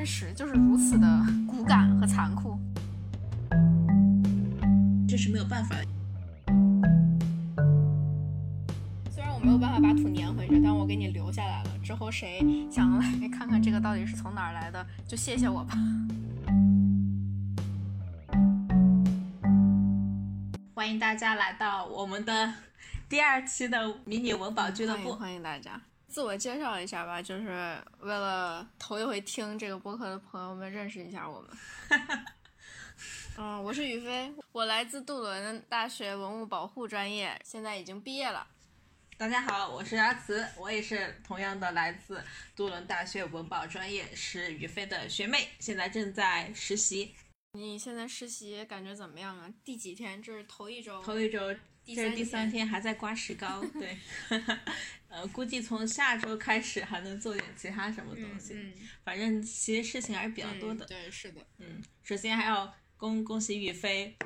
现实就是如此的骨感和残酷。这是没有办法的。虽然我没有办法把土粘回去，但我给你留下来了。之后谁想来看看这个到底是从哪儿来的，就谢谢我吧。欢迎大家来到我们的第二期的迷你文保俱乐部。欢迎大家。自我介绍一下吧，就是为了头一回听这个播客的朋友们认识一下我们。嗯，我是宇飞，我来自杜伦大学文物保护专业，现在已经毕业了。大家好，我是阿慈，我也是同样的来自杜伦大学文保专业，是宇飞的学妹，现在正在实习。你现在实习感觉怎么样啊？第几天？这是头一周。头一周，这是第三天，还在刮石膏。对 呃，估计从下周开始还能做点其他什么东西。嗯，反正其实事情还是比较多的。对，是的。嗯，首先还要恭恭喜宇飞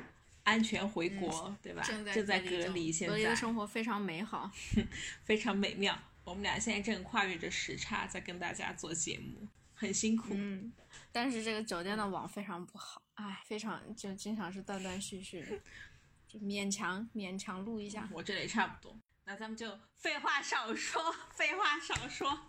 安全回国，对吧？正在隔离，现在隔离的生活非常美好，非常美妙。我们俩现在正跨越着时差在跟大家做节目，很辛苦。嗯，但是这个酒店的网非常不好。哎，非常就经常是断断续续的，就勉强勉强录一下。我这里差不多，那咱们就废话少说，废话少说，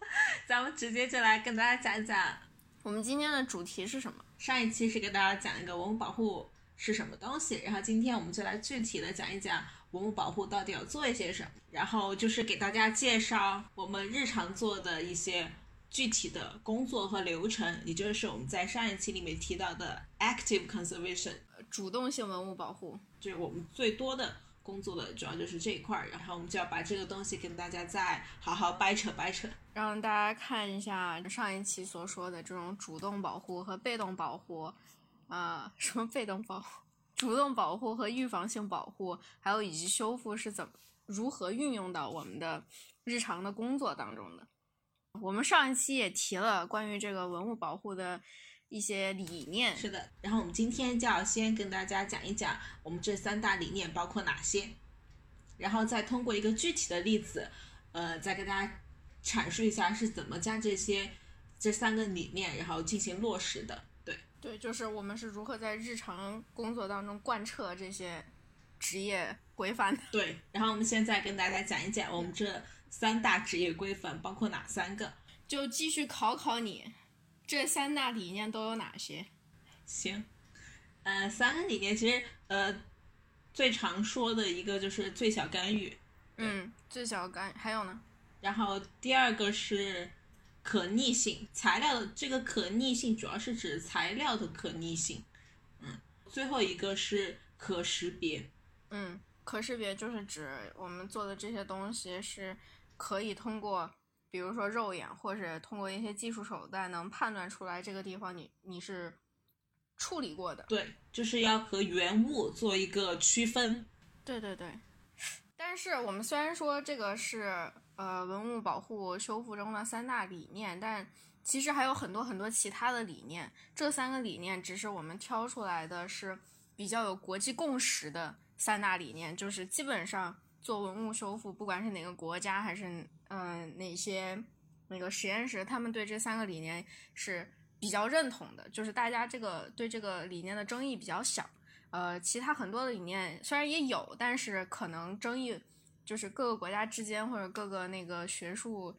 咱们直接就来跟大家讲一讲，我们今天的主题是什么？上一期是给大家讲一个文物保护是什么东西，然后今天我们就来具体的讲一讲文物保护到底要做一些什么，然后就是给大家介绍我们日常做的一些。具体的工作和流程，也就是我们在上一期里面提到的 active conservation，主动性文物保护，就是我们最多的工作的主要就是这一块儿，然后我们就要把这个东西跟大家再好好掰扯掰扯，让大家看一下上一期所说的这种主动保护和被动保护，啊，什么被动保护、主动保护和预防性保护，还有以及修复是怎么如何运用到我们的日常的工作当中的。我们上一期也提了关于这个文物保护的一些理念，是的。然后我们今天就要先跟大家讲一讲我们这三大理念包括哪些，然后再通过一个具体的例子，呃，再跟大家阐述一下是怎么将这些这三个理念然后进行落实的。对，对，就是我们是如何在日常工作当中贯彻这些职业规范的。对，然后我们现在跟大家讲一讲我们这。三大职业规范包括哪三个？就继续考考你，这三大理念都有哪些？行，呃，三个理念其实呃最常说的一个就是最小干预。嗯，最小干还有呢？然后第二个是可逆性，材料的这个可逆性主要是指材料的可逆性。嗯，最后一个是可识别。嗯，可识别就是指我们做的这些东西是。可以通过，比如说肉眼，或者通过一些技术手段，能判断出来这个地方你你是处理过的。对，就是要和原物做一个区分。对对对。但是我们虽然说这个是呃文物保护修复中的三大理念，但其实还有很多很多其他的理念。这三个理念只是我们挑出来的是比较有国际共识的三大理念，就是基本上。做文物修复，不管是哪个国家还是嗯哪些那个实验室，他们对这三个理念是比较认同的，就是大家这个对这个理念的争议比较小。呃，其他很多的理念虽然也有，但是可能争议就是各个国家之间或者各个那个学术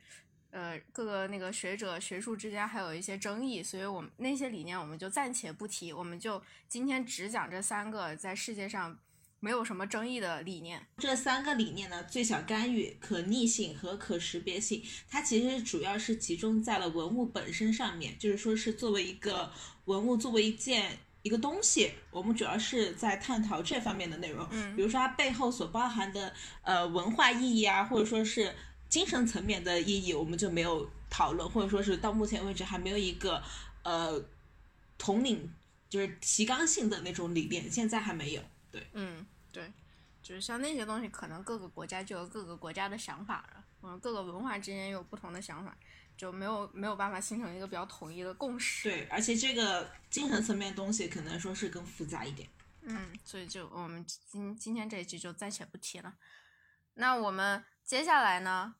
呃各个那个学者学术之间还有一些争议，所以我们那些理念我们就暂且不提，我们就今天只讲这三个在世界上。没有什么争议的理念。这三个理念呢，最小干预、可逆性和可识别性，它其实主要是集中在了文物本身上面，就是说是作为一个文物，作为一件一个东西，我们主要是在探讨这方面的内容。嗯，比如说它背后所包含的呃文化意义啊，或者说是精神层面的意义，我们就没有讨论，或者说是到目前为止还没有一个呃统领就是提纲性的那种理念，现在还没有。对嗯，对，就是像那些东西，可能各个国家就有各个国家的想法了，嗯，各个文化之间有不同的想法，就没有没有办法形成一个比较统一的共识。对，而且这个精神层面的东西，可能说是更复杂一点。嗯，所以就我们今今天这一期就暂且不提了。那我们接下来呢，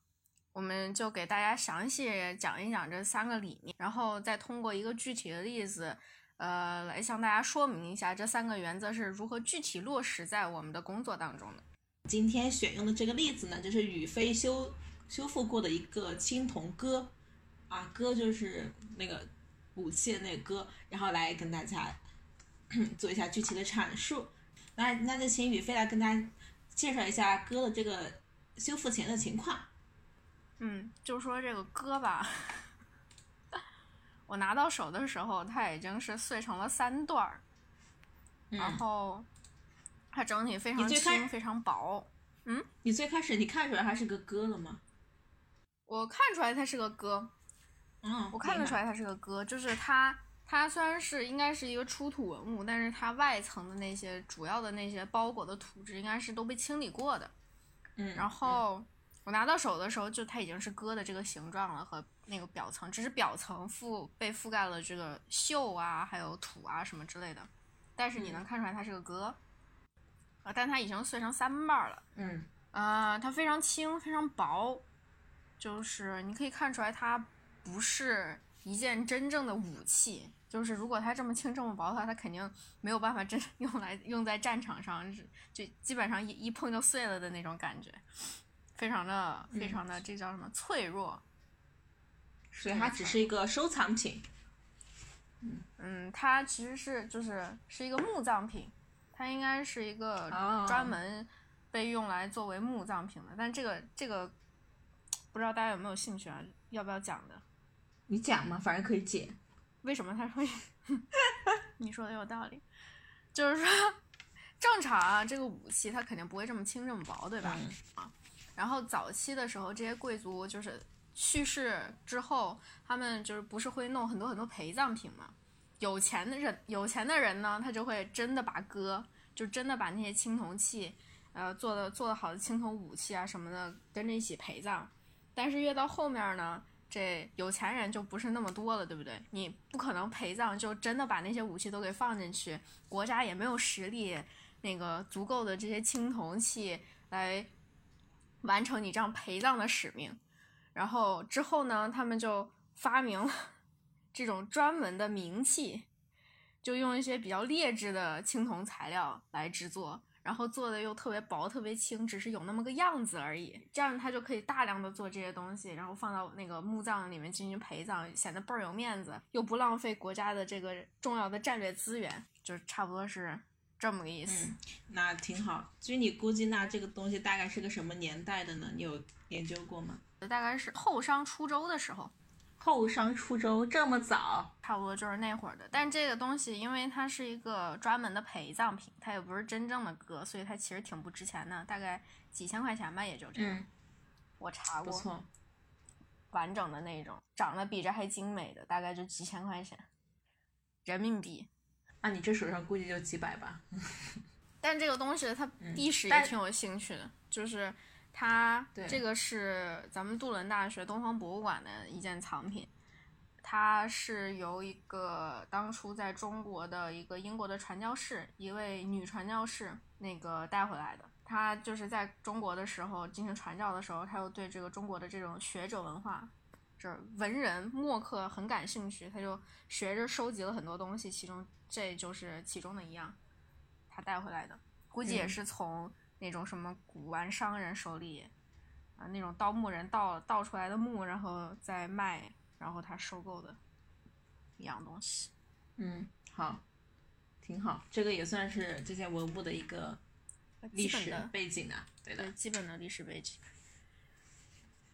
我们就给大家详细讲一讲这三个理念，然后再通过一个具体的例子，呃，来向大家说明一下这三个原则是如何具体落实在我们的工作当中的。今天选用的这个例子呢，就是宇飞修修复过的一个青铜戈，啊，戈就是那个武器的那个戈，然后来跟大家 做一下具体的阐述。那那就请宇飞来跟大家介绍一下戈的这个修复前的情况。嗯，就说这个戈吧，我拿到手的时候，它已经是碎成了三段儿，然后它整体非常轻，非常薄。嗯，你最开始你看出来它是个戈了吗？我看出来它是个戈，嗯，我看得出来它是个戈，就是它，它虽然是应该是一个出土文物，但是它外层的那些主要的那些包裹的土质应该是都被清理过的。嗯，然后。我拿到手的时候，就它已经是戈的这个形状了，和那个表层，只是表层覆被覆盖了这个锈啊，还有土啊什么之类的。但是你能看出来它是个戈，啊，但它已经碎成三瓣了。嗯，啊，它非常轻，非常薄，就是你可以看出来它不是一件真正的武器。就是如果它这么轻这么薄的话，它肯定没有办法真 用来用在战场上，就基本上一一碰就碎了的那种感觉。非常的非常的，这叫什么脆弱？所以它只是一个收藏品。嗯嗯，它其实是就是是一个墓葬品，它应该是一个专门被用来作为墓葬品的。但这个这个不知道大家有没有兴趣啊？要不要讲的？你讲嘛，反正可以解。为什么他会？你说的有道理，就是说正常啊，这个武器它肯定不会这么轻这么薄，对吧？啊。然后早期的时候，这些贵族就是去世之后，他们就是不是会弄很多很多陪葬品嘛？有钱的人，有钱的人呢，他就会真的把戈，就真的把那些青铜器，呃，做的做的好的青铜武器啊什么的跟着一起陪葬。但是越到后面呢，这有钱人就不是那么多了，对不对？你不可能陪葬就真的把那些武器都给放进去，国家也没有实力，那个足够的这些青铜器来。完成你这样陪葬的使命，然后之后呢，他们就发明了 这种专门的冥器，就用一些比较劣质的青铜材料来制作，然后做的又特别薄、特别轻，只是有那么个样子而已。这样他就可以大量的做这些东西，然后放到那个墓葬里面进行陪葬，显得倍儿有面子，又不浪费国家的这个重要的战略资源，就差不多是。这么个意思，那挺好。据你估计，那这个东西大概是个什么年代的呢？你有研究过吗？大概是后商出周的时候。后商出周这么早？差不多就是那会儿的。但这个东西，因为它是一个专门的陪葬品，它也不是真正的歌，所以它其实挺不值钱的，大概几千块钱吧，也就这样。我查过。不错。完整的那种，长得比这还精美的，大概就几千块钱，人民币。那你这手上估计就几百吧，但这个东西它历史也挺有兴趣的，就是它这个是咱们杜伦大学东方博物馆的一件藏品，它是由一个当初在中国的一个英国的传教士，一位女传教士那个带回来的。她就是在中国的时候进行传教的时候，她又对这个中国的这种学者文化，这文人墨客很感兴趣，他就学着收集了很多东西，其中。这就是其中的一样，他带回来的，估计也是从那种什么古玩商人手里，啊，那种盗墓人盗盗出来的墓，然后再卖，然后他收购的一样东西。嗯，好，挺好，这个也算是这件文物的一个历史背景啊，对的，基本的历史背景。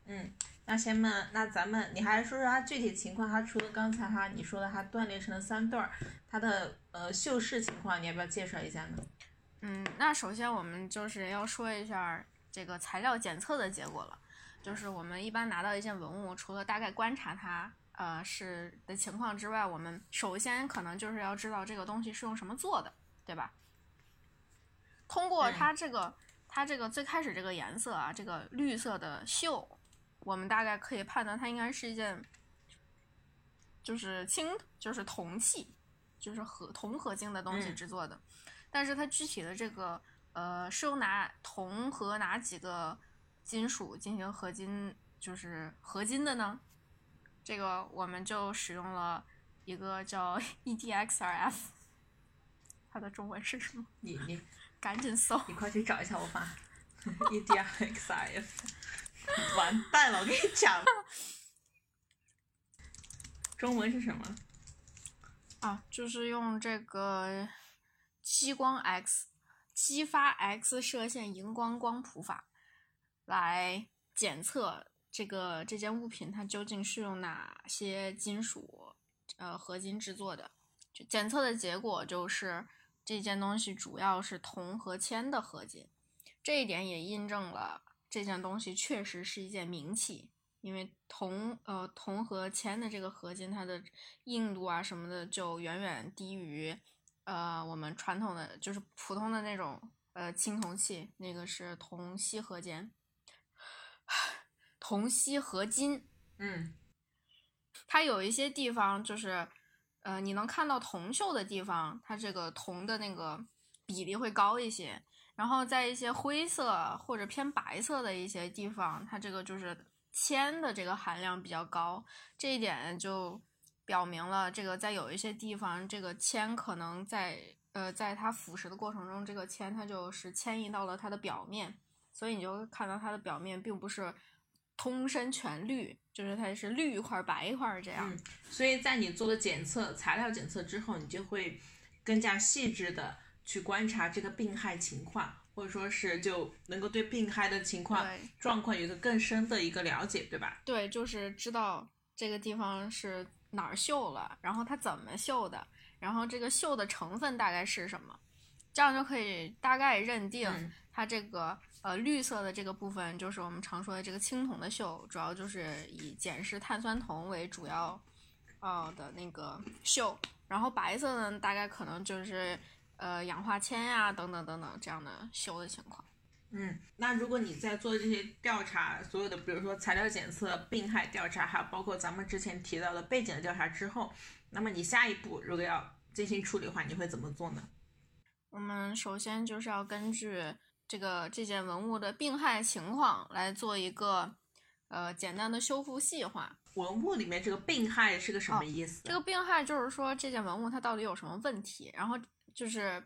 嗯。那先问，那咱们你还说说它具体情况？它除了刚才哈你说的，它断裂成了三段儿，它的呃锈蚀情况，你要不要介绍一下呢？嗯，那首先我们就是要说一下这个材料检测的结果了。就是我们一般拿到一件文物，除了大概观察它呃是的情况之外，我们首先可能就是要知道这个东西是用什么做的，对吧？通过它这个它这个最开始这个颜色啊，这个绿色的锈。我们大概可以判断，它应该是一件，就是青，就是铜器，就是合铜合金的东西制作的。但是它具体的这个，呃，是用哪铜和哪几个金属进行合金，就是合金的呢？这个我们就使用了一个叫 EDXRF，它的中文是什么？你你赶紧搜。你快去找一下我吧 EDXRF，完蛋了，我跟你讲，中文是什么？啊，就是用这个激光 X 激发 X 射线荧光光谱法来检测。这个这件物品它究竟是用哪些金属，呃，合金制作的？就检测的结果就是这件东西主要是铜和铅的合金。这一点也印证了这件东西确实是一件名器，因为铜，呃，铜和铅的这个合金，它的硬度啊什么的就远远低于，呃，我们传统的就是普通的那种，呃，青铜器，那个是铜锡合金。铜锡合金，嗯，它有一些地方就是，呃，你能看到铜锈的地方，它这个铜的那个比例会高一些。然后在一些灰色或者偏白色的一些地方，它这个就是铅的这个含量比较高。这一点就表明了，这个在有一些地方，这个铅可能在呃，在它腐蚀的过程中，这个铅它就是迁移到了它的表面，所以你就看到它的表面并不是。通身全绿，就是它是绿一块白一块这样。嗯，所以在你做了检测材料检测之后，你就会更加细致的去观察这个病害情况，或者说是就能够对病害的情况状况有一个更深的一个了解，对吧？对，就是知道这个地方是哪儿锈了，然后它怎么锈的，然后这个锈的成分大概是什么，这样就可以大概认定它这个。呃，绿色的这个部分就是我们常说的这个青铜的锈，主要就是以碱式碳酸铜为主要，呃的那个锈。然后白色呢，大概可能就是呃氧化铅呀等等等等这样的锈的情况。嗯，那如果你在做这些调查，所有的比如说材料检测、病害调查，还有包括咱们之前提到的背景的调查之后，那么你下一步如果要进行处理的话，你会怎么做呢？我们首先就是要根据。这个这件文物的病害情况来做一个呃简单的修复细化。文物里面这个病害是个什么意思？这个病害就是说这件文物它到底有什么问题，然后就是，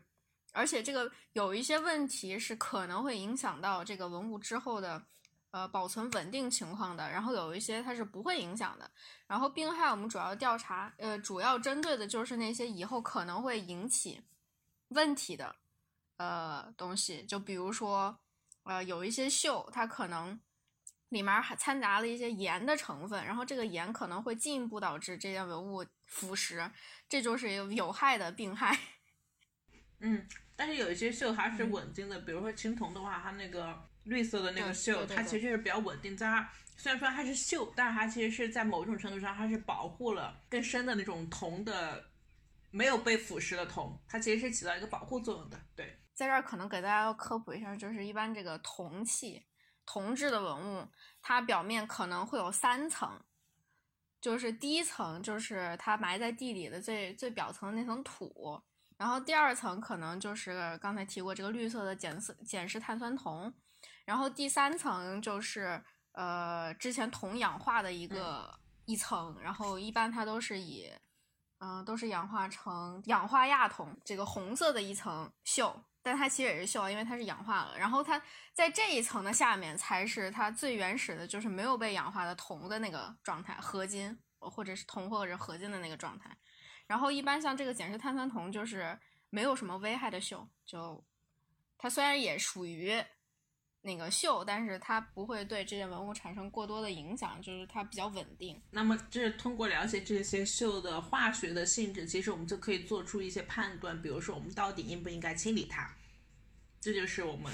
而且这个有一些问题是可能会影响到这个文物之后的呃保存稳定情况的，然后有一些它是不会影响的。然后病害我们主要调查呃主要针对的就是那些以后可能会引起问题的。呃，东西就比如说，呃，有一些锈，它可能里面还掺杂了一些盐的成分，然后这个盐可能会进一步导致这件文物腐蚀，这就是有有害的病害。嗯，但是有一些锈还是稳定的，比如说青铜的话，它那个绿色的那个锈，它其实是比较稳定。它虽然说它是锈，但是它其实是在某种程度上，它是保护了更深的那种铜的，没有被腐蚀的铜，它其实是起到一个保护作用的。对。在这儿可能给大家要科普一下，就是一般这个铜器、铜制的文物，它表面可能会有三层，就是第一层就是它埋在地里的最最表层那层土，然后第二层可能就是刚才提过这个绿色的碱色碱式碳酸铜，然后第三层就是呃之前铜氧化的一个一层，然后一般它都是以嗯都是氧化成氧化亚铜这个红色的一层锈。但它其实也是锈，因为它是氧化了。然后它在这一层的下面才是它最原始的，就是没有被氧化的铜的那个状态，合金或者是铜或者合金的那个状态。然后一般像这个碱式碳酸铜就是没有什么危害的锈，就它虽然也属于那个锈，但是它不会对这件文物产生过多的影响，就是它比较稳定。那么就是通过了解这些锈的化学的性质，其实我们就可以做出一些判断，比如说我们到底应不应该清理它。这就是我们，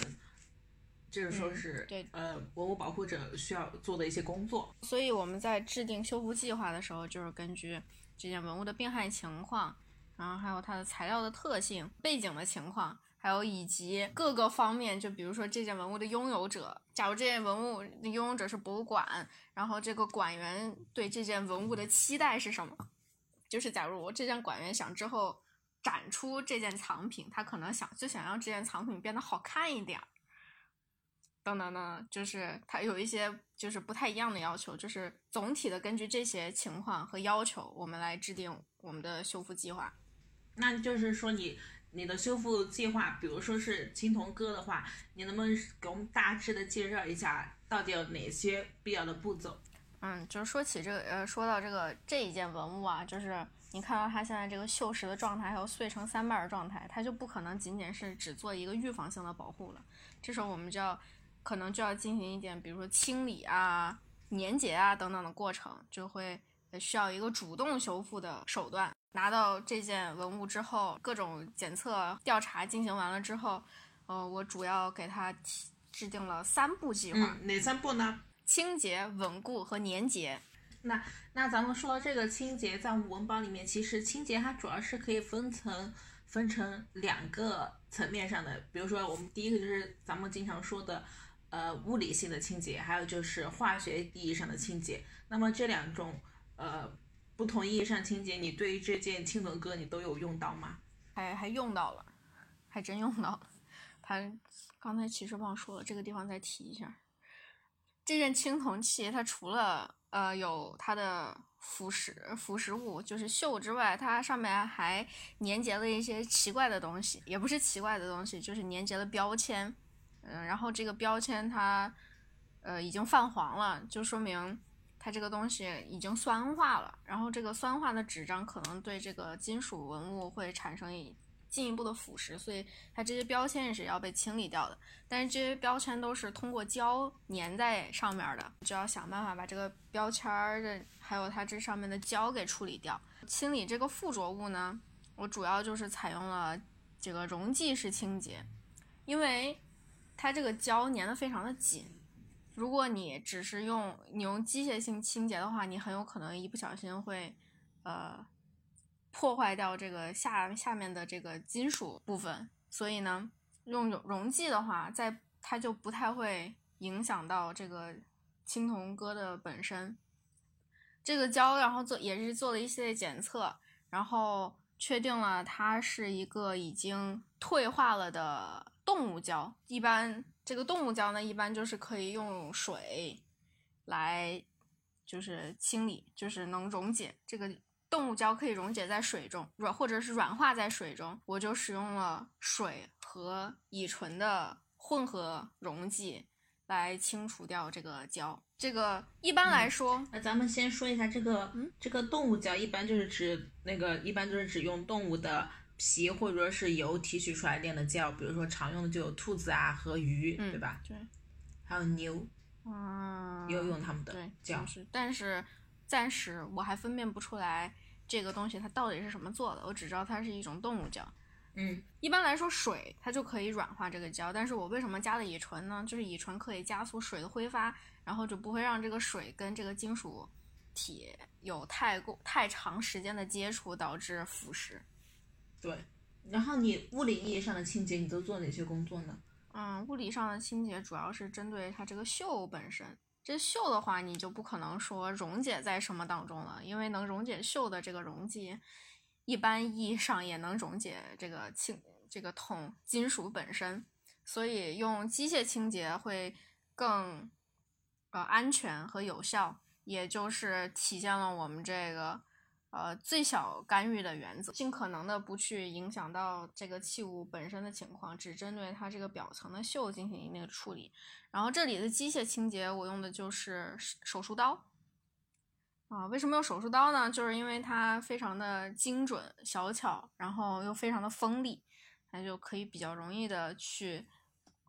就是说是对呃文物保护者需要做的一些工作。所以我们在制定修复计划的时候，就是根据这件文物的病害情况，然后还有它的材料的特性、背景的情况，还有以及各个方面，就比如说这件文物的拥有者，假如这件文物的拥有者是博物馆，然后这个馆员对这件文物的期待是什么？就是假如我这件馆员想之后。展出这件藏品，他可能想就想让这件藏品变得好看一点，等等等，就是它有一些就是不太一样的要求，就是总体的根据这些情况和要求，我们来制定我们的修复计划。那就是说你你的修复计划，比如说是青铜哥的话，你能不能给我们大致的介绍一下，到底有哪些必要的步骤？嗯，就是说起这个，呃，说到这个这一件文物啊，就是你看到它现在这个锈蚀的状态，还有碎成三瓣的状态，它就不可能仅仅是只做一个预防性的保护了。这时候我们就要。可能就要进行一点，比如说清理啊、粘结啊等等的过程，就会需要一个主动修复的手段。拿到这件文物之后，各种检测调查进行完了之后，呃，我主要给它制定了三步计划。哪三步呢？清洁、稳固和粘结。那那咱们说到这个清洁，在文保里面，其实清洁它主要是可以分成分成两个层面上的，比如说我们第一个就是咱们经常说的。呃，物理性的清洁，还有就是化学意义上的清洁。那么这两种呃不同意义上清洁，你对于这件青铜哥你都有用到吗？还还用到了，还真用到了。他刚才其实忘说了，这个地方再提一下。这件青铜器，它除了呃有它的腐蚀腐蚀物，就是锈之外，它上面还粘结了一些奇怪的东西，也不是奇怪的东西，就是粘结了标签。嗯，然后这个标签它，呃，已经泛黄了，就说明它这个东西已经酸化了。然后这个酸化的纸张可能对这个金属文物会产生进一步的腐蚀，所以它这些标签也是要被清理掉的。但是这些标签都是通过胶粘在上面的，就要想办法把这个标签的还有它这上面的胶给处理掉。清理这个附着物呢，我主要就是采用了这个溶剂式清洁，因为。它这个胶粘的非常的紧，如果你只是用你用机械性清洁的话，你很有可能一不小心会，呃，破坏掉这个下下面的这个金属部分。所以呢，用溶溶剂的话，在它就不太会影响到这个青铜戈的本身。这个胶，然后做也是做了一系列检测，然后确定了它是一个已经退化了的。动物胶一般，这个动物胶呢，一般就是可以用水来就是清理，就是能溶解。这个动物胶可以溶解在水中，软或者是软化在水中。我就使用了水和乙醇的混合溶剂来清除掉这个胶。这个一般来说，那咱们先说一下这个，嗯这个动物胶一般就是指那个，一般就是指用动物的。皮或者说是油提取出来炼的胶，比如说常用的就有兔子啊和鱼，对吧？对，还有牛，嗯，有用他们的胶。是，但是暂时我还分辨不出来这个东西它到底是什么做的，我只知道它是一种动物胶。嗯，一般来说水它就可以软化这个胶，但是我为什么加了乙醇呢？就是乙醇可以加速水的挥发，然后就不会让这个水跟这个金属体有太过太长时间的接触，导致腐蚀。对，然后你物理意义上的清洁，你都做哪些工作呢？嗯，物理上的清洁主要是针对它这个锈本身。这锈的话，你就不可能说溶解在什么当中了，因为能溶解锈的这个溶剂，一般意义上也能溶解这个清这个铜金属本身，所以用机械清洁会更呃安全和有效，也就是体现了我们这个。呃，最小干预的原则，尽可能的不去影响到这个器物本身的情况，只针对它这个表层的锈进行一定的处理。然后这里的机械清洁，我用的就是手术刀。啊，为什么用手术刀呢？就是因为它非常的精准、小巧，然后又非常的锋利，它就可以比较容易的去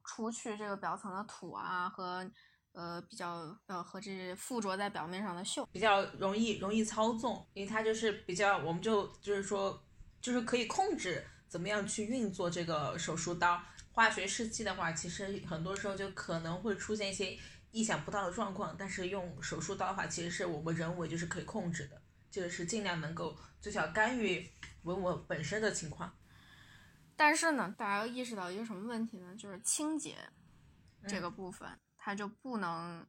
除去这个表层的土啊和。呃，比较呃和这附着在表面上的锈比较容易容易操纵，因为它就是比较，我们就就是说，就是可以控制怎么样去运作这个手术刀。化学试剂的话，其实很多时候就可能会出现一些意想不到的状况，但是用手术刀的话，其实是我们人为就是可以控制的，就是尽量能够最小干预文物本身的情况。但是呢，大家要意识到一个什么问题呢？就是清洁这个部分。它就不能，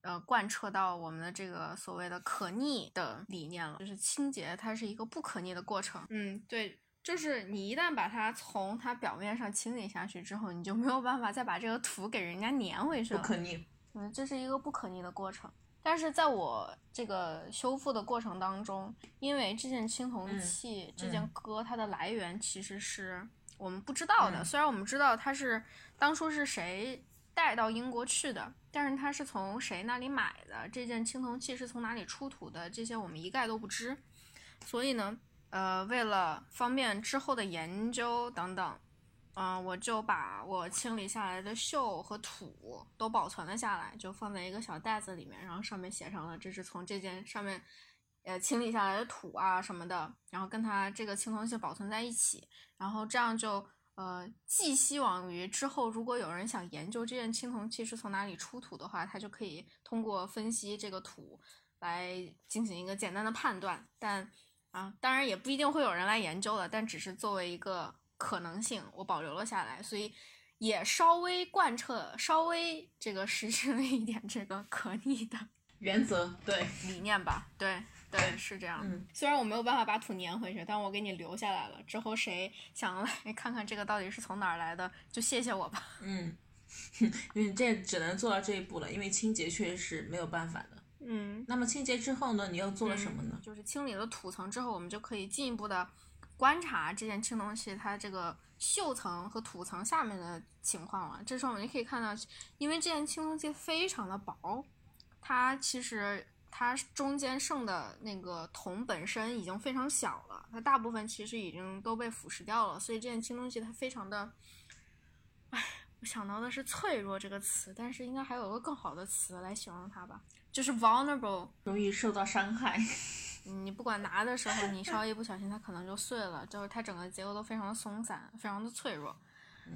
呃，贯彻到我们的这个所谓的可逆的理念了。就是清洁，它是一个不可逆的过程。嗯，对，就是你一旦把它从它表面上清理下去之后，你就没有办法再把这个土给人家粘回去了。不可逆。嗯，这是一个不可逆的过程。但是在我这个修复的过程当中，因为这件青铜器、这件戈它的来源其实是我们不知道的。虽然我们知道它是当初是谁带到英国去的，但是它是从谁那里买的，这件青铜器是从哪里出土的，这些我们一概都不知。所以呢，呃，为了方便之后的研究等等。嗯，我就把我清理下来的锈和土都保存了下来，就放在一个小袋子里面，然后上面写上了这是从这件上面，呃，清理下来的土啊什么的，然后跟它这个青铜器保存在一起，然后这样就呃，寄希望于之后如果有人想研究这件青铜器是从哪里出土的话，他就可以通过分析这个土来进行一个简单的判断。但啊，当然也不一定会有人来研究了，但只是作为一个。可能性我保留了下来，所以也稍微贯彻、稍微这个实施了一点这个 可逆的原则，对理念吧，对对是这样。嗯，虽然我没有办法把土粘回去，但我给你留下来了。之后谁想来 看看这个到底是从哪儿来的，就谢谢我吧。嗯，因为这只能做到这一步了，因为清洁确实是没有办法的。嗯，那么清洁之后呢，你又做了什么呢？就是清理了土层之后，我们就可以进一步的。观察这件青铜器，它这个锈层和土层下面的情况了。这时候我们就可以看到，因为这件青铜器非常的薄，它其实它中间剩的那个铜本身已经非常小了，它大部分其实已经都被腐蚀掉了。所以这件青铜器它非常的，唉，我想到的是脆弱这个词，但是应该还有个更好的词来形容它吧，就是 vulnerable，容易受到伤害。你不管拿的时候，你稍微一不小心，它可能就碎了。就是它整个结构都非常的松散，非常的脆弱。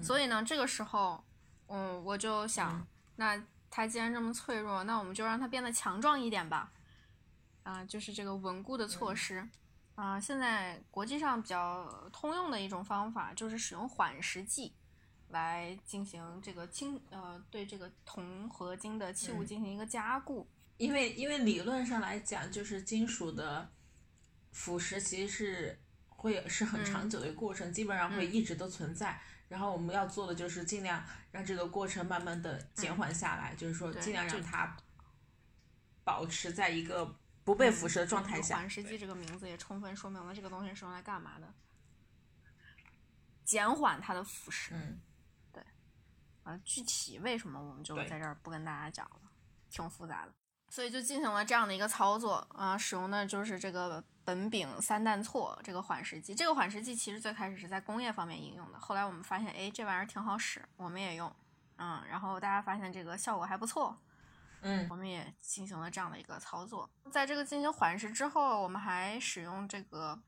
所以呢，这个时候，嗯，我就想，那它既然这么脆弱，那我们就让它变得强壮一点吧。啊，就是这个稳固的措施。啊，现在国际上比较通用的一种方法，就是使用缓释剂来进行这个轻呃对这个铜合金的器物进行一个加固。因为因为理论上来讲，就是金属的腐蚀其实是会是很长久的一个过程，基本上会一直都存在。然后我们要做的就是尽量让这个过程慢慢的减缓下来，就是说尽量让它保持在一个不被腐蚀的状态下。缓蚀剂这个名字也充分说明了这个东西是用来干嘛的，减缓它的腐蚀。嗯，对。啊，具体为什么我们就在这儿不跟大家讲了，挺复杂的。所以就进行了这样的一个操作啊，使用的就是这个苯丙三氮唑这个缓释剂。这个缓释剂其实最开始是在工业方面应用的，后来我们发现，哎，这玩意儿挺好使，我们也用，嗯，然后大家发现这个效果还不错，嗯，我们也进行了这样的一个操作。在这个进行缓释之后，我们还使用这个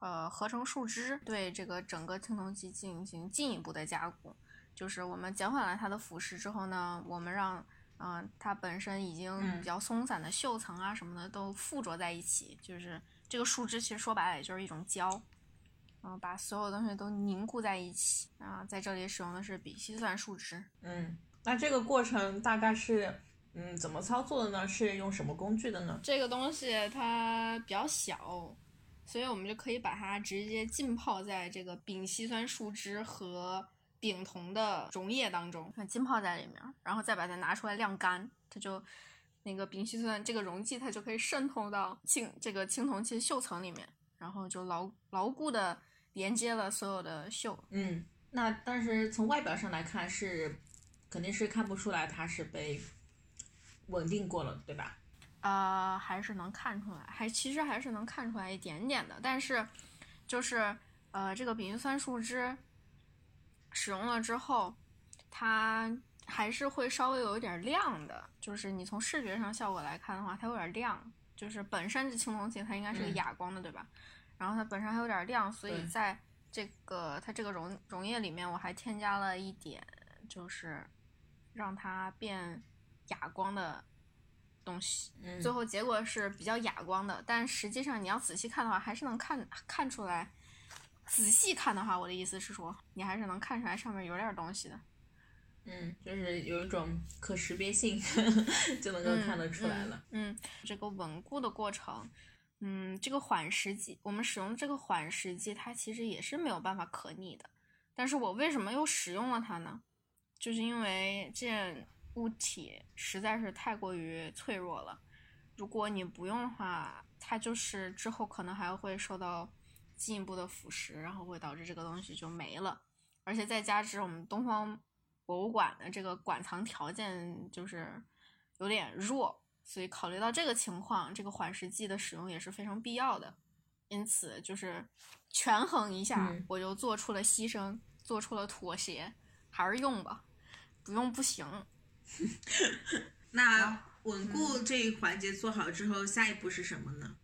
呃合成树脂对这个整个青铜器进行进一步的加固，就是我们减缓了它的腐蚀之后呢，我们让。嗯，它本身已经比较松散的锈层啊什么的都附着在一起，就是这个树脂其实说白了也就是一种胶，嗯，把所有东西都凝固在一起。啊，在这里使用的是丙烯酸树脂。嗯，那这个过程大概是嗯怎么操作的呢？是用什么工具的呢？这个东西它比较小，所以我们就可以把它直接浸泡在这个丙烯酸树脂和。丙酮的溶液当中，浸泡在里面，然后再把它拿出来晾干，它就那个丙烯酸这个溶剂，它就可以渗透到青这个青铜器锈层里面，然后就牢牢固的连接了所有的锈。嗯，那但是从外表上来看是肯定是看不出来它是被稳定过了，对吧？呃，还是能看出来，还其实还是能看出来一点点的，但是就是呃这个丙烯酸树脂。使用了之后，它还是会稍微有一点亮的，就是你从视觉上效果来看的话，它有点亮。就是本身这青铜器它应该是个哑光的，对吧？然后它本身还有点亮，所以在这个它这个溶溶液里面，我还添加了一点，就是让它变哑光的东西。最后结果是比较哑光的，但实际上你要仔细看的话，还是能看看出来。仔细看的话，我的意思是说，你还是能看出来上面有点东西的。嗯，就是有一种可识别性，就能够看得出来了。嗯，这个稳固的过程，嗯，这个缓释剂，我们使用这个缓释剂，它其实也是没有办法可逆的。但是我为什么又使用了它呢？就是因为这物体实在是太过于脆弱了，如果你不用的话，它就是之后可能还会受到进一步的腐蚀，然后会导致这个东西就没了。而且再加之我们东方博物馆的这个馆藏条件就是有点弱，所以考虑到这个情况，这个缓释剂的使用也是非常必要的。因此，就是权衡一下，我就做出了牺牲，做出了妥协，还是用吧，不用不行。那稳固这一环节做好之后，下一步是什么呢？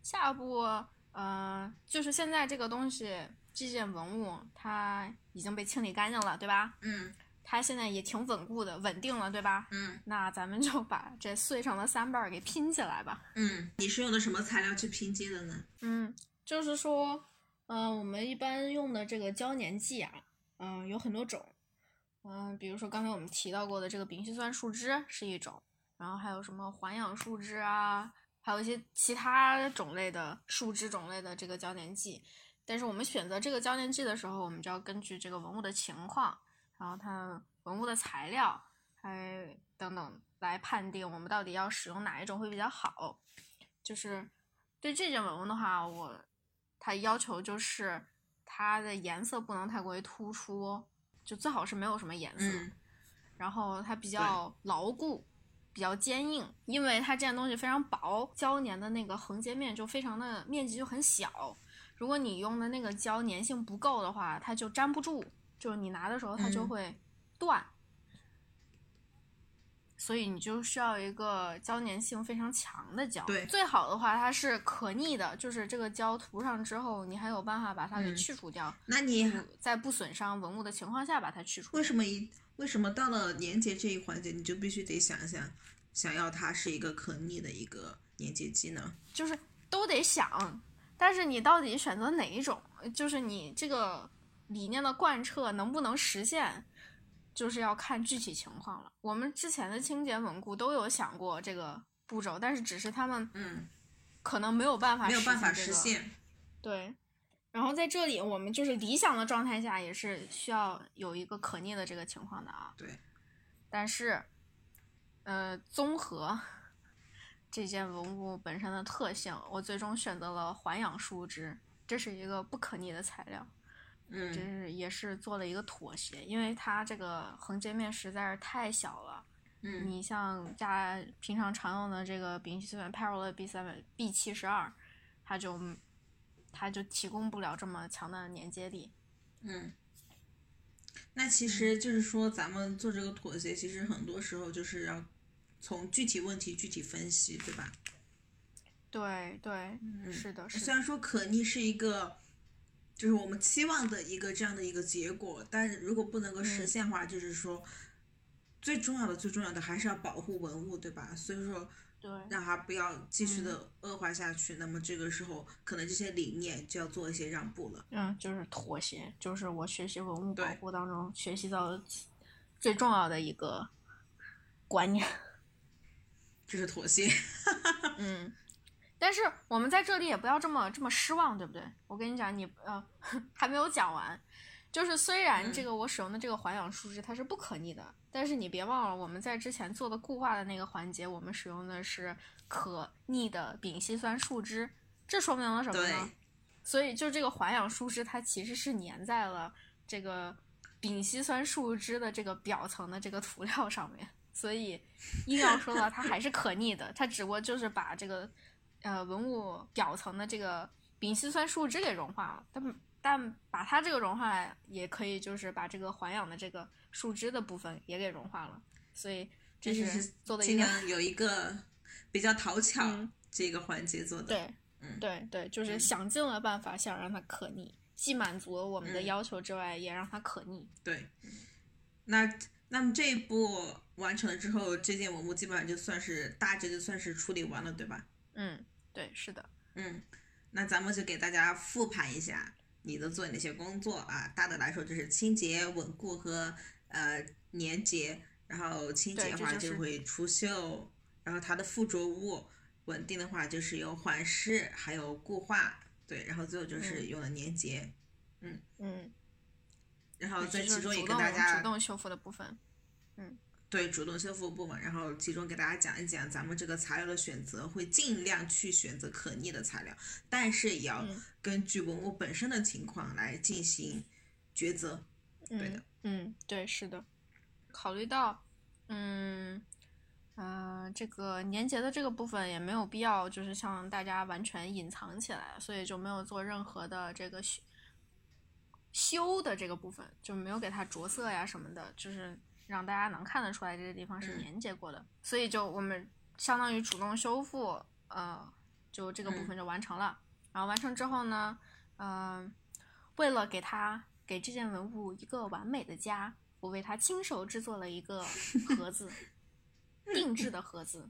下一步，呃，就是现在这个东西，这件文物它已经被清理干净了，对吧？嗯。它现在也挺稳固的，稳定了，对吧？嗯。那咱们就 把这碎成的三瓣给拼起来吧。嗯。你是用的什么材料去拼接的呢？嗯，就是说，嗯，我们一般用的这个胶粘剂啊，嗯，有很多种。嗯，比如说刚才我们提到过的这个丙烯酸树脂是一种，然后还有什么环氧树脂啊，还有一些其他种类的树脂种类的这个胶粘剂。但是我们选择这个胶粘剂的时候，我们就要根据这个文物的情况，然后它文物的材料，还等等来判定我们到底要使用哪一种会比较好。就是对这件文物的话，我它要求就是它的颜色不能太过于突出。就最好是没有什么颜色，然后它比较牢固，比较坚硬，因为它这件东西非常薄，胶粘的那个横截面就非常的面积就很小。如果你用的那个胶粘性不够的话，它就粘不住，就是你拿的时候它就会断。所以你就需要一个胶粘性非常强的胶。对，最好的话它是可逆的，就是这个胶涂上之后，你还有办法把它给去除掉。那你在不损伤文物的情况下把它去除。为什么一为什么到了粘结这一环节，你就必须得想想，想要它是一个可逆的一个粘结剂呢？就是都得想，但是你到底选择哪一种？就是你这个理念的贯彻能不能实现？就是要看具体情况了。我们之前的清洁稳固都有想过这个步骤，但是只是他们嗯，可能没有办法没有办法实现。对，然后在这里我们就是理想的状态下也是需要有一个可逆的这个情况的啊。对，但是呃，综合这件文物本身的特性，我最终选择了环氧树脂，这是一个不可逆的材料。嗯，就是也是做了一个妥协，因为它这个横截面实在是太小了。嗯，你像家平常常用的这个丙烯酸 Paralel B 三 B 七十二，它就它就提供不了这么强的粘接力。嗯，那其实就是说咱们做这个妥协，其实很多时候就是要从具体问题具体分析，对吧？对对，是的，是。虽然说可逆是一个。就是我们期望的一个这样的一个结果，但如果不能够实现的话，就是说，最重要的最重要的还是要保护文物，对吧？所以说，对，让它不要继续的恶化下去。那么这个时候，可能这些理念就要做一些让步了。嗯，就是妥协，就是我学习文物保护当中学习到最重要的一个观念，就是妥协。嗯。但是我们在这里也不要这么这么失望，对不对？我跟你讲，你呃 还没有讲完，就是虽然这个我使用的这个环氧树脂它是不可逆的，但是你别忘了我们在之前做的固化的那个环节，我们使用的是可逆的丙烯酸树脂，这说明了什么呢？所以就这个环氧树脂它其实是粘在了这个丙烯酸树脂的这个表层的这个涂料上面，所以硬要说的它还是可逆的，它只不过就是把这个。呃，文物表层的这个丙烯酸树脂给融化了，但但把它这个融化也可以，就是把这个环氧的这个树脂的部分也给融化了，所以这是做的一个有一个比较讨 巧这个环节做的。对，嗯，对对，就是想尽了办法想让它可逆，既满足了我们的要求之外，也让它可逆。对，那那么这一步完成了之后，这件文物基本上就算是大致就算是处理完了，对吧？嗯。对，是的，嗯，那咱们就给大家复盘一下你都做哪些工作啊？大的来说就是清洁、稳固和呃粘结，然后清洁的话就会除锈，然后它的附着物，稳定的话就是有缓释，还有固化，对，然后最后就是用了粘结，嗯嗯，然后在其中也主跟大家主动修复的部分，嗯，对主动修复部分，然后其中给大家讲一讲咱们这个材料的选择，会尽量去选择可逆的材料，但是也要根据文物本身的情况来进行抉择，对的，嗯，对，是的，考虑到，嗯。嗯，这个年节的这个部分也没有必要，就是向大家完全隐藏起来，所以就没有做任何的这个修修的这个部分，就没有给它着色呀什么的，就是让大家能看得出来这个地方是粘结过的。所以就我们相当于主动修复，呃，就这个部分就完成了。然后完成之后呢，嗯，为了给它给这件文物一个完美的家，我为它亲手制作了一个盒子。定制的盒子，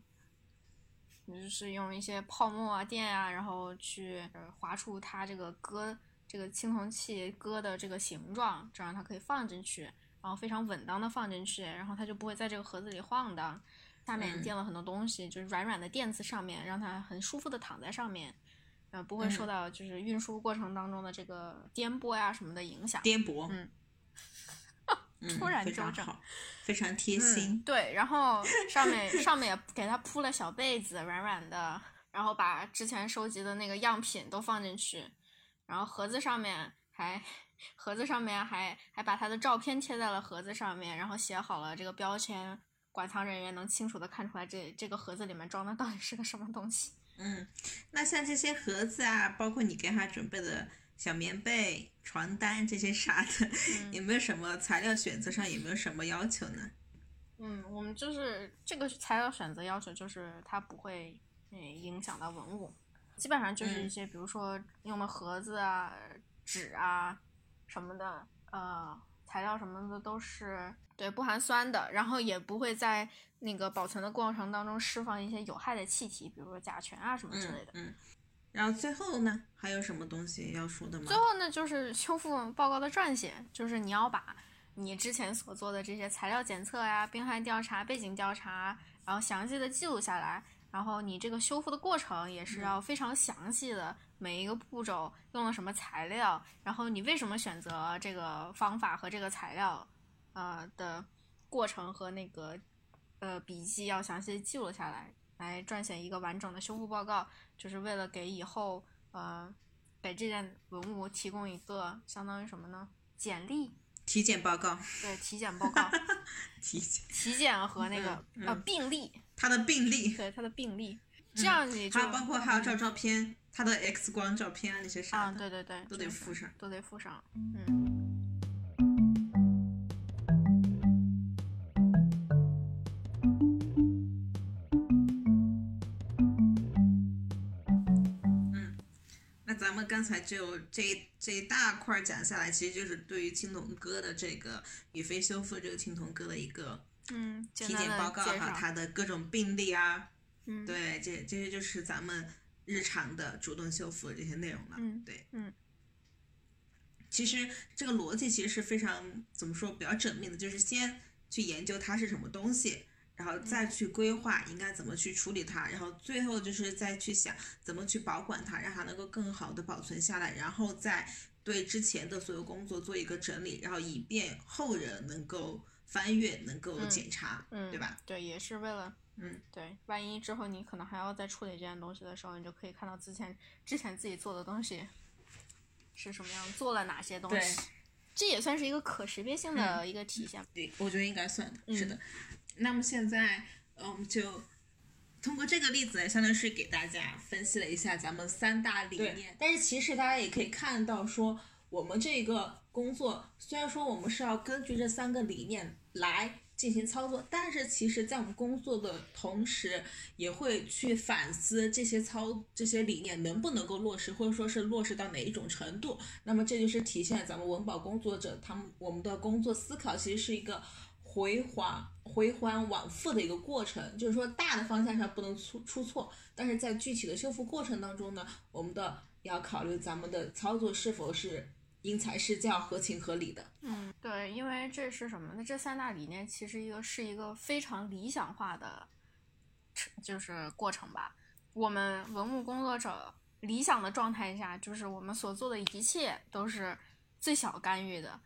就是用一些泡沫啊、垫啊，然后去划出它这个割这个青铜器割的这个形状，这样它可以放进去，然后非常稳当的放进去，然后它就不会在这个盒子里晃荡。下面垫了很多东西，就是软软的垫子上面，让它很舒服的躺在上面，呃，不会受到就是运输过程当中的这个颠簸呀什么的影响。颠簸，嗯。突然纠正，非常贴心。对，然后上面上面也给它铺了小被子，软软的。然后把之前收集的那个样品都放进去，然后盒子上面还盒子上面还还把他的照片贴在了盒子上面，然后写好了这个标签，馆藏人员能清楚的看出来这这个盒子里面装的到底是个什么东西。嗯，那像这些盒子啊，包括你给他准备的。小棉被、床单这些啥的，有没有什么材料选择上有没有什么要求呢？嗯，我们就是这个材料选择要求，就是它不会嗯影响到文物，基本上就是一些比如说用的盒子啊、纸啊什么的，呃，材料什么的都是对不含酸的，然后也不会在那个保存的过程当中释放一些有害的气体，比如说甲醛啊什么之类的。嗯。然后最后呢，还有什么东西要说的吗？最后呢，就是修复报告的撰写，就是你要把你之前所做的这些材料检测呀、病害调查、背景调查，然后详细的记录下来。然后你这个修复的过程也是要非常详细的，每一个步骤用了什么材料，然后你为什么选择这个方法和这个材料，呃的过程和那个呃笔记要详细记录下来。来撰写一个完整的修复报告，就是为了给以后呃给这件文物提供一个相当于什么呢？简历、体检报告。对，体检报告。体检。体检和那个呃病历。他的病历。对，他的病历。这样你就。嗯包括还要照照片，他的 X 光照片啊那些啥啊，对对对，都得附上，都得附上。嗯。刚才就这这一大块讲下来，其实就是对于青铜哥的这个宇飞修复这个青铜哥的一个嗯体检报告哈，他的各种病例啊，嗯，对，这这些就是咱们日常的主动修复的这些内容了，嗯，对，嗯，其实这个逻辑其实是非常怎么说比较缜密的，就是先去研究它是什么东西。然后再去规划应该怎么去处理它，然后最后就是再去想怎么去保管它，让它能够更好的保存下来，然后再对之前的所有工作做一个整理，然后以便后人能够翻阅、能够检查，对吧？对，也是为了，嗯，对，万一之后你可能还要再处理这件东西的时候，你就可以看到之前之前自己做的东西是什么样，做了哪些东西，这也算是一个可识别性的一个体现。对，我觉得应该算的，是的。那么现在，嗯，我们就通过这个例子呢，相当于是给大家分析了一下咱们三大理念。但是其实大家也可以看到，说我们这个工作虽然说我们是要根据这三个理念来进行操作，但是其实在我们工作的同时，也会去反思这些操这些理念能不能够落实，或者说是落实到哪一种程度。那么这就是体现咱们文保工作者他们我们的工作思考，其实是一个。回环回环往复的一个过程，就是说大的方向上不能出出错，但是在具体的修复过程当中呢，我们的要考虑咱们的操作是否是因材施教、合情合理的。嗯，对，因为这是什么呢？这三大理念其实一个是一个非常理想化的，就是过程吧。我们文物工作者理想的状态下，就是我们所做的一切都是最小干预的，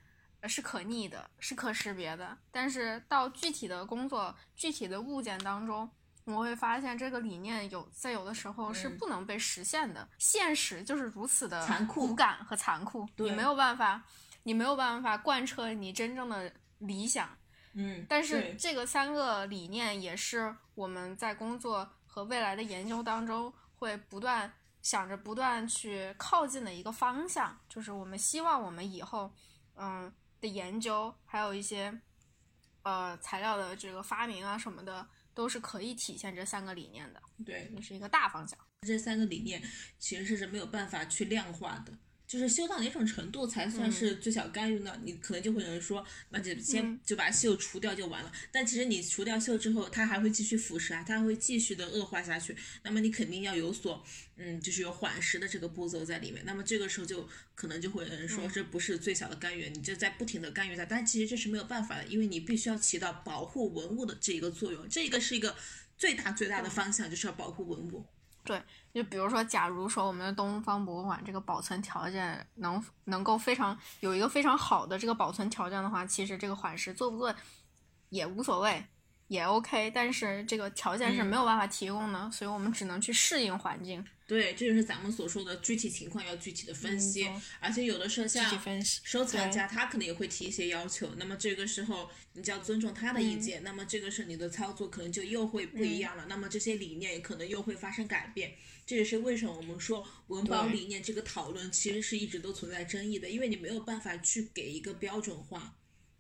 是可逆的，是可识别的。但是到具体的工作、具体的物件当中，我会发现这个理念有在有的时候是不能被实现的。现实就是如此的残酷、骨感和残酷，你没有办法，你没有办法贯彻你真正的理想。嗯，但是这个三个理念也是我们在工作。和未来的研究当中，会不断想着不断去靠近的一个方向，就是我们希望我们以后，嗯的研究，还有一些，呃材料的这个发明啊什么的，都是可以体现这三个理念的。对，这是一个大方向。这三个理念其实是没有办法去量化的。就是修到哪种程度才算是最小干预呢？你可能就会有人说，那就先就把锈除掉就完了。但其实你除掉锈之后，它还会继续腐蚀啊，它还会继续的恶化下去。那么你肯定要有所，嗯，就是有缓蚀的这个步骤在里面。那么这个时候就可能就会有人说，这不是最小的干预，你就在不停的干预它。但其实这是没有办法的，因为你必须要起到保护文物的这一个作用。这个是一个最大最大的方向，就是要保护文物。对，就比如说，假如说我们的东方博物馆这个保存条件能能够非常有一个非常好的这个保存条件的话，其实这个缓释做不做也无所谓。也 OK，但是这个条件是没有办法提供的，所以我们只能去适应环境。对，这就是咱们所说的具体情况要具体的分析，而且有的时候像收藏家他可能也会提一些要求，那么这个时候你就要尊重他的意见，那么这个时候你的操作可能就又会不一样了，那么这些理念也可能又会发生改变。这也是为什么我们说文保理念这个讨论其实是一直都存在争议的，因为你没有办法去给一个标准化。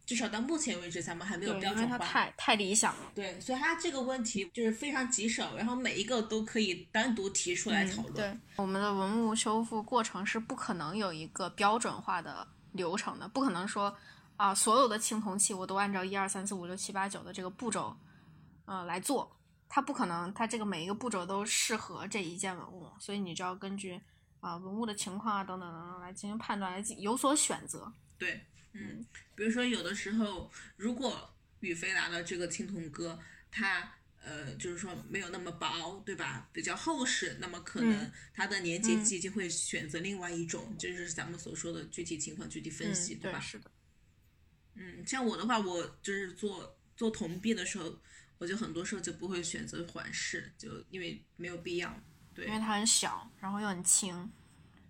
至少到目前为止，咱们还没有标准化。太太理想了。对，所以它这个问题就是非常棘手，然后每一个都可以单独提出来讨论。对，我们的文物修复过程是不可能有一个标准化的流程的，不可能说啊，所有的青铜器我都按照一二三四五六七八九的这个步骤，呃来做，它不可能，它这个每一个步骤都适合这一件文物，所以你就要根据啊文物的情况啊等等等等来进行判断，来有所选择。对。嗯，比如说有的时候，如果宇飞拿的这个青铜戈，它呃就是说没有那么薄，对吧？比较厚实，那么可能它的粘结剂就会选择另外一种，就是咱们所说的具体情况具体分析，对吧？是的。嗯，像我的话，我就是做做铜币的时候，我就很多时候就不会选择缓释，就因为没有必要。对，因为它很小，然后又很轻，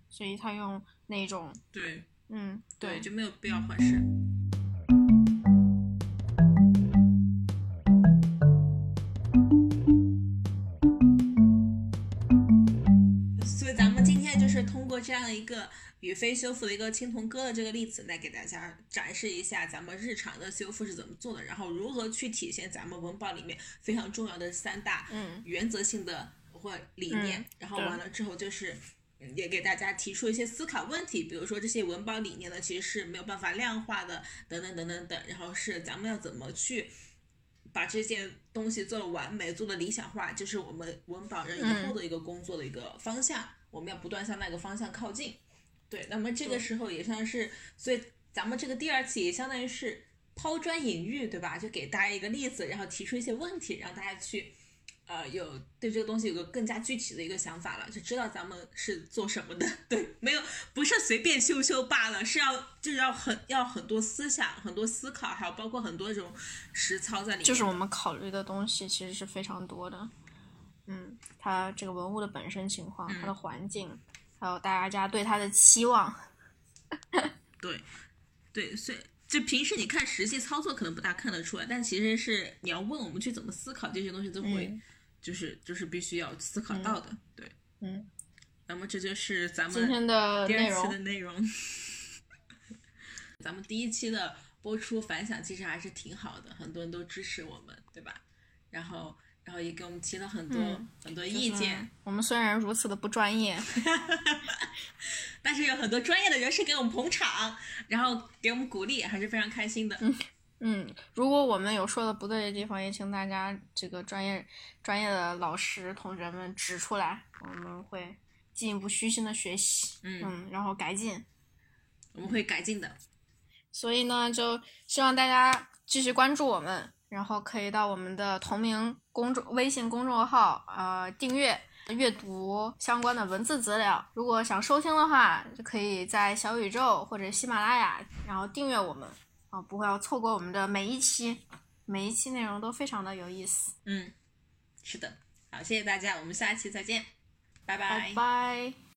所以它用那种对。嗯，对，就没有必要换肾。所以咱们今天就是通过这样一个宇飞修复的一个青铜戈的这个例子，来给大家展示一下咱们日常的修复是怎么做的，然后如何去体现咱们文保里面非常重要的三大原则性的或理念。然后完了之后就是。也给大家提出一些思考问题，比如说这些文保理念呢，其实是没有办法量化的，等等等等等。然后是咱们要怎么去把这件东西做的完美，做的理想化，就是我们文保人以后的一个工作的一个方向。我们要不断向那个方向靠近。对，那么这个时候也像是，所以咱们这个第二期也相当于是抛砖引玉，对吧？就给大家一个例子，然后提出一些问题，让大家去。呃，有对这个东西有个更加具体的一个想法了，就知道咱们是做什么的。对，没有不是随便修修罢了，是要就是要很要很多思想、很多思考，还有包括很多这种实操在里面。就是我们考虑的东西其实是非常多的。嗯，它这个文物的本身情况，它的环境，还有大家对它的期望。对，对，所以就平时你看实际操作可能不大看得出来，但其实是你要问我们去怎么思考这些东西，都会。就是就是必须要思考到的，对，嗯，那么这就是咱们今天的第二期的内容。咱们第一期的播出反响其实还是挺好的，很多人都支持我们，对吧？然后然后也给我们提了很多很多意见。我们虽然如此的不专业，但是有很多专业的人士给我们捧场，然后给我们鼓励，还是非常开心的。嗯，如果我们有说的不对的地方，也请大家这个专业专业的老师同学们指出来，我们会进一步虚心的学习，嗯，然后改进，我们会改进的。所以呢，就希望大家继续关注我们，然后可以到我们的同名公众微信公众号呃订阅，阅读相关的文字资料。如果想收听的话，就可以在小宇宙或者喜马拉雅，然后订阅我们啊，不会要错过我们的每一期，每一期内容都非常的有意思。嗯，是的，好，谢谢大家，我们下期再见，拜拜拜。